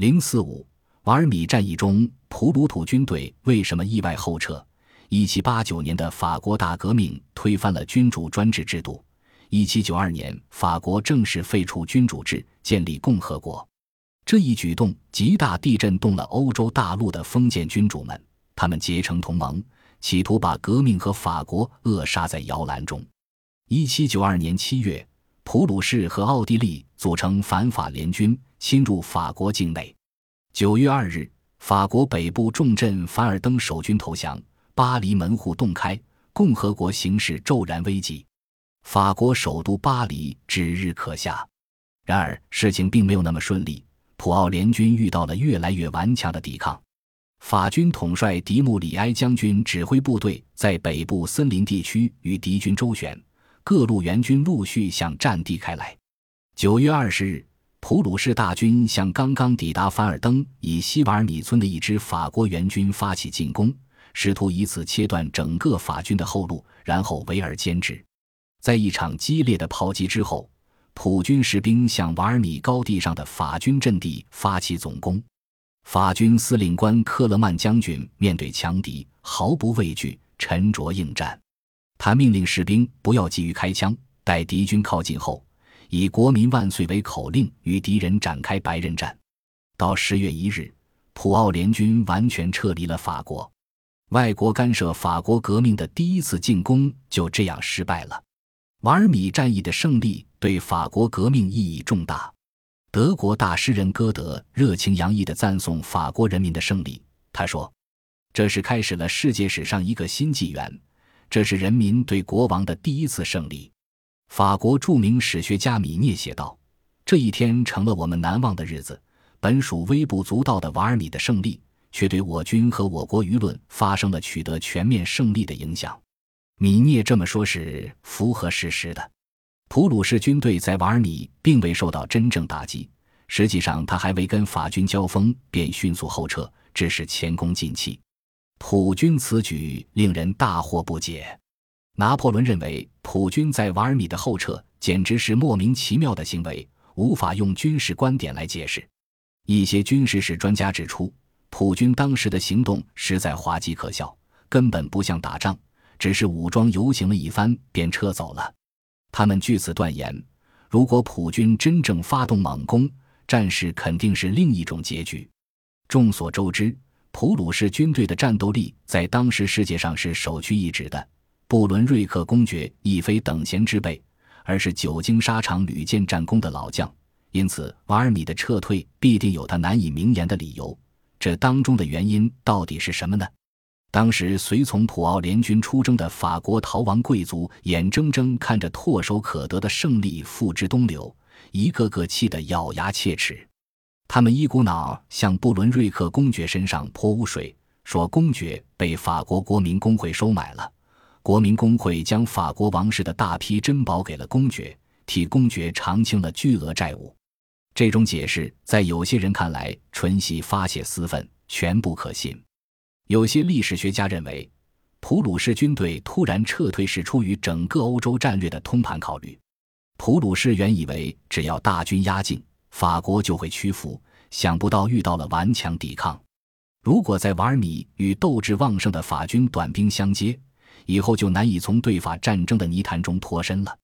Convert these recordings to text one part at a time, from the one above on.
零四五瓦尔米战役中，普鲁土军队为什么意外后撤？一七八九年的法国大革命推翻了君主专制制度。一七九二年，法国正式废除君主制，建立共和国。这一举动极大地震动了欧洲大陆的封建君主们，他们结成同盟，企图把革命和法国扼杀在摇篮中。一七九二年七月，普鲁士和奥地利组成反法联军，侵入法国境内。九月二日，法国北部重镇凡尔登守军投降。巴黎门户洞开，共和国形势骤然危急，法国首都巴黎指日可下。然而事情并没有那么顺利，普奥联军遇到了越来越顽强的抵抗。法军统帅迪穆里埃将军指挥部队在北部森林地区与敌军周旋，各路援军陆续向战地开来。九月二十日，普鲁士大军向刚刚抵达凡尔登以西瓦尔米村的一支法国援军发起进攻。试图以此切断整个法军的后路，然后围而歼之。在一场激烈的炮击之后，普军士兵向瓦尔米高地上的法军阵地发起总攻。法军司令官克勒曼将军面对强敌毫不畏惧，沉着应战。他命令士兵不要急于开枪，待敌军靠近后，以“国民万岁”为口令与敌人展开白刃战。到十月一日，普奥联军完全撤离了法国。外国干涉法国革命的第一次进攻就这样失败了。瓦尔米战役的胜利对法国革命意义重大。德国大诗人歌德热情洋溢地赞颂法国人民的胜利。他说：“这是开始了世界史上一个新纪元，这是人民对国王的第一次胜利。”法国著名史学家米涅写道：“这一天成了我们难忘的日子，本属微不足道的瓦尔米的胜利。”却对我军和我国舆论发生了取得全面胜利的影响。米涅这么说，是符合事实的。普鲁士军队在瓦尔米并未受到真正打击，实际上他还未跟法军交锋，便迅速后撤，致使前功尽弃。普军此举令人大惑不解。拿破仑认为，普军在瓦尔米的后撤简直是莫名其妙的行为，无法用军事观点来解释。一些军事史专家指出。普军当时的行动实在滑稽可笑，根本不像打仗，只是武装游行了一番便撤走了。他们据此断言，如果普军真正发动猛攻，战事肯定是另一种结局。众所周知，普鲁士军队的战斗力在当时世界上是首屈一指的。布伦瑞克公爵亦非等闲之辈，而是久经沙场、屡建战功的老将，因此瓦尔米的撤退必定有他难以明言的理由。这当中的原因到底是什么呢？当时随从普奥联军出征的法国逃亡贵族，眼睁睁看着唾手可得的胜利付之东流，一个个气得咬牙切齿。他们一股脑向布伦瑞克公爵身上泼污水，说公爵被法国国民工会收买了，国民工会将法国王室的大批珍宝给了公爵，替公爵偿清了巨额债务。这种解释在有些人看来纯系发泄私愤，全不可信。有些历史学家认为，普鲁士军队突然撤退是出于整个欧洲战略的通盘考虑。普鲁士原以为只要大军压境，法国就会屈服，想不到遇到了顽强抵抗。如果在瓦尔米与斗志旺盛的法军短兵相接，以后就难以从对法战争的泥潭中脱身了。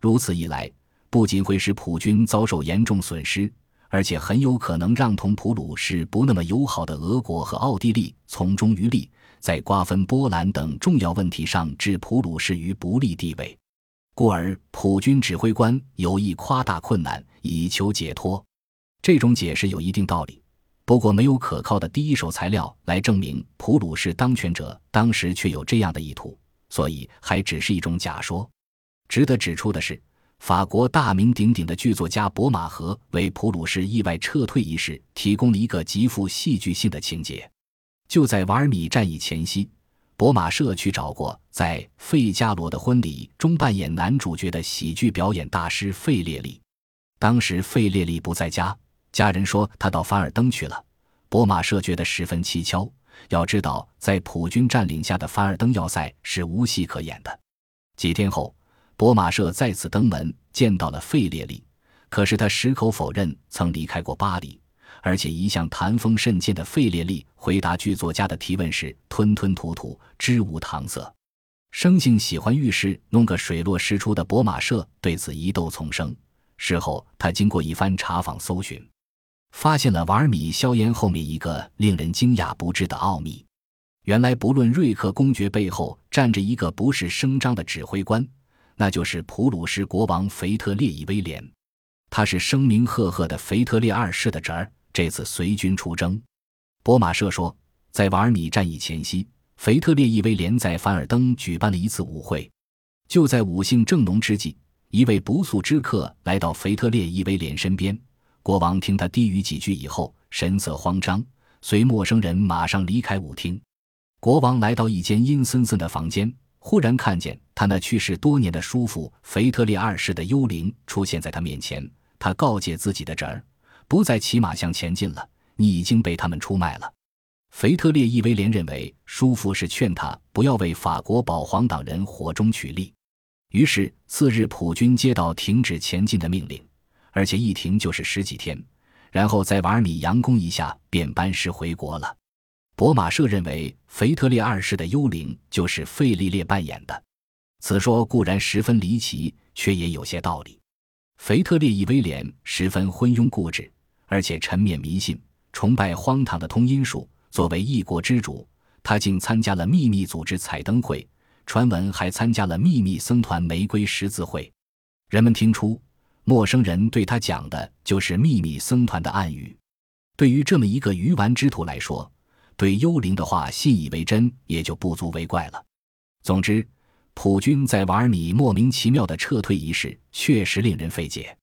如此一来。不仅会使普军遭受严重损失，而且很有可能让同普鲁士不那么友好的俄国和奥地利从中渔利，在瓜分波兰等重要问题上置普鲁士于不利地位。故而，普军指挥官有意夸大困难以求解脱。这种解释有一定道理，不过没有可靠的第一手材料来证明普鲁士当权者当时确有这样的意图，所以还只是一种假说。值得指出的是。法国大名鼎鼎的剧作家博马和为普鲁士意外撤退一事提供了一个极富戏剧性的情节。就在瓦尔米战役前夕，博马社去找过在《费加罗的婚礼》中扮演男主角的喜剧表演大师费列利。当时费列利不在家，家人说他到凡尔登去了。博马社觉得十分蹊跷。要知道，在普军占领下的凡尔登要塞是无戏可演的。几天后。博马社再次登门见到了费列利，可是他矢口否认曾离开过巴黎，而且一向谈风甚贱的费列利回答剧作家的提问时吞吞吐吐，支无搪塞。生性喜欢遇事弄个水落石出的博马社对此疑窦丛生。事后，他经过一番查访搜寻，发现了瓦尔米硝烟后面一个令人惊讶不至的奥秘：原来，不论瑞克公爵背后站着一个不是声张的指挥官，那就是普鲁士国王腓特烈一威廉。他是声名赫赫的腓特烈二世的侄儿。这次随军出征，博马社说，在瓦尔米战役前夕，腓特烈一威廉在凡尔登举办了一次舞会。就在舞兴正浓之际，一位不速之客来到腓特烈一威廉身边。国王听他低语几句以后，神色慌张，随陌生人马上离开舞厅。国王来到一间阴森森的房间，忽然看见他那去世多年的叔父腓特烈二世的幽灵出现在他面前。他告诫自己的侄儿。不再骑马向前进了，你已经被他们出卖了。腓特烈伊威廉认为叔父是劝他不要为法国保皇党人火中取栗，于是次日普军接到停止前进的命令，而且一停就是十几天，然后在瓦尔米佯攻一下便班师回国了。博马社认为腓特烈二世的幽灵就是费利列扮演的，此说固然十分离奇，却也有些道理。腓特烈一威廉十分昏庸固执。而且沉湎迷信，崇拜荒唐的通阴术。作为一国之主，他竟参加了秘密组织彩灯会，传闻还参加了秘密僧团玫瑰十字会。人们听出，陌生人对他讲的就是秘密僧团的暗语。对于这么一个鱼丸之徒来说，对幽灵的话信以为真，也就不足为怪了。总之，普军在瓦尔米莫名其妙的撤退一事，确实令人费解。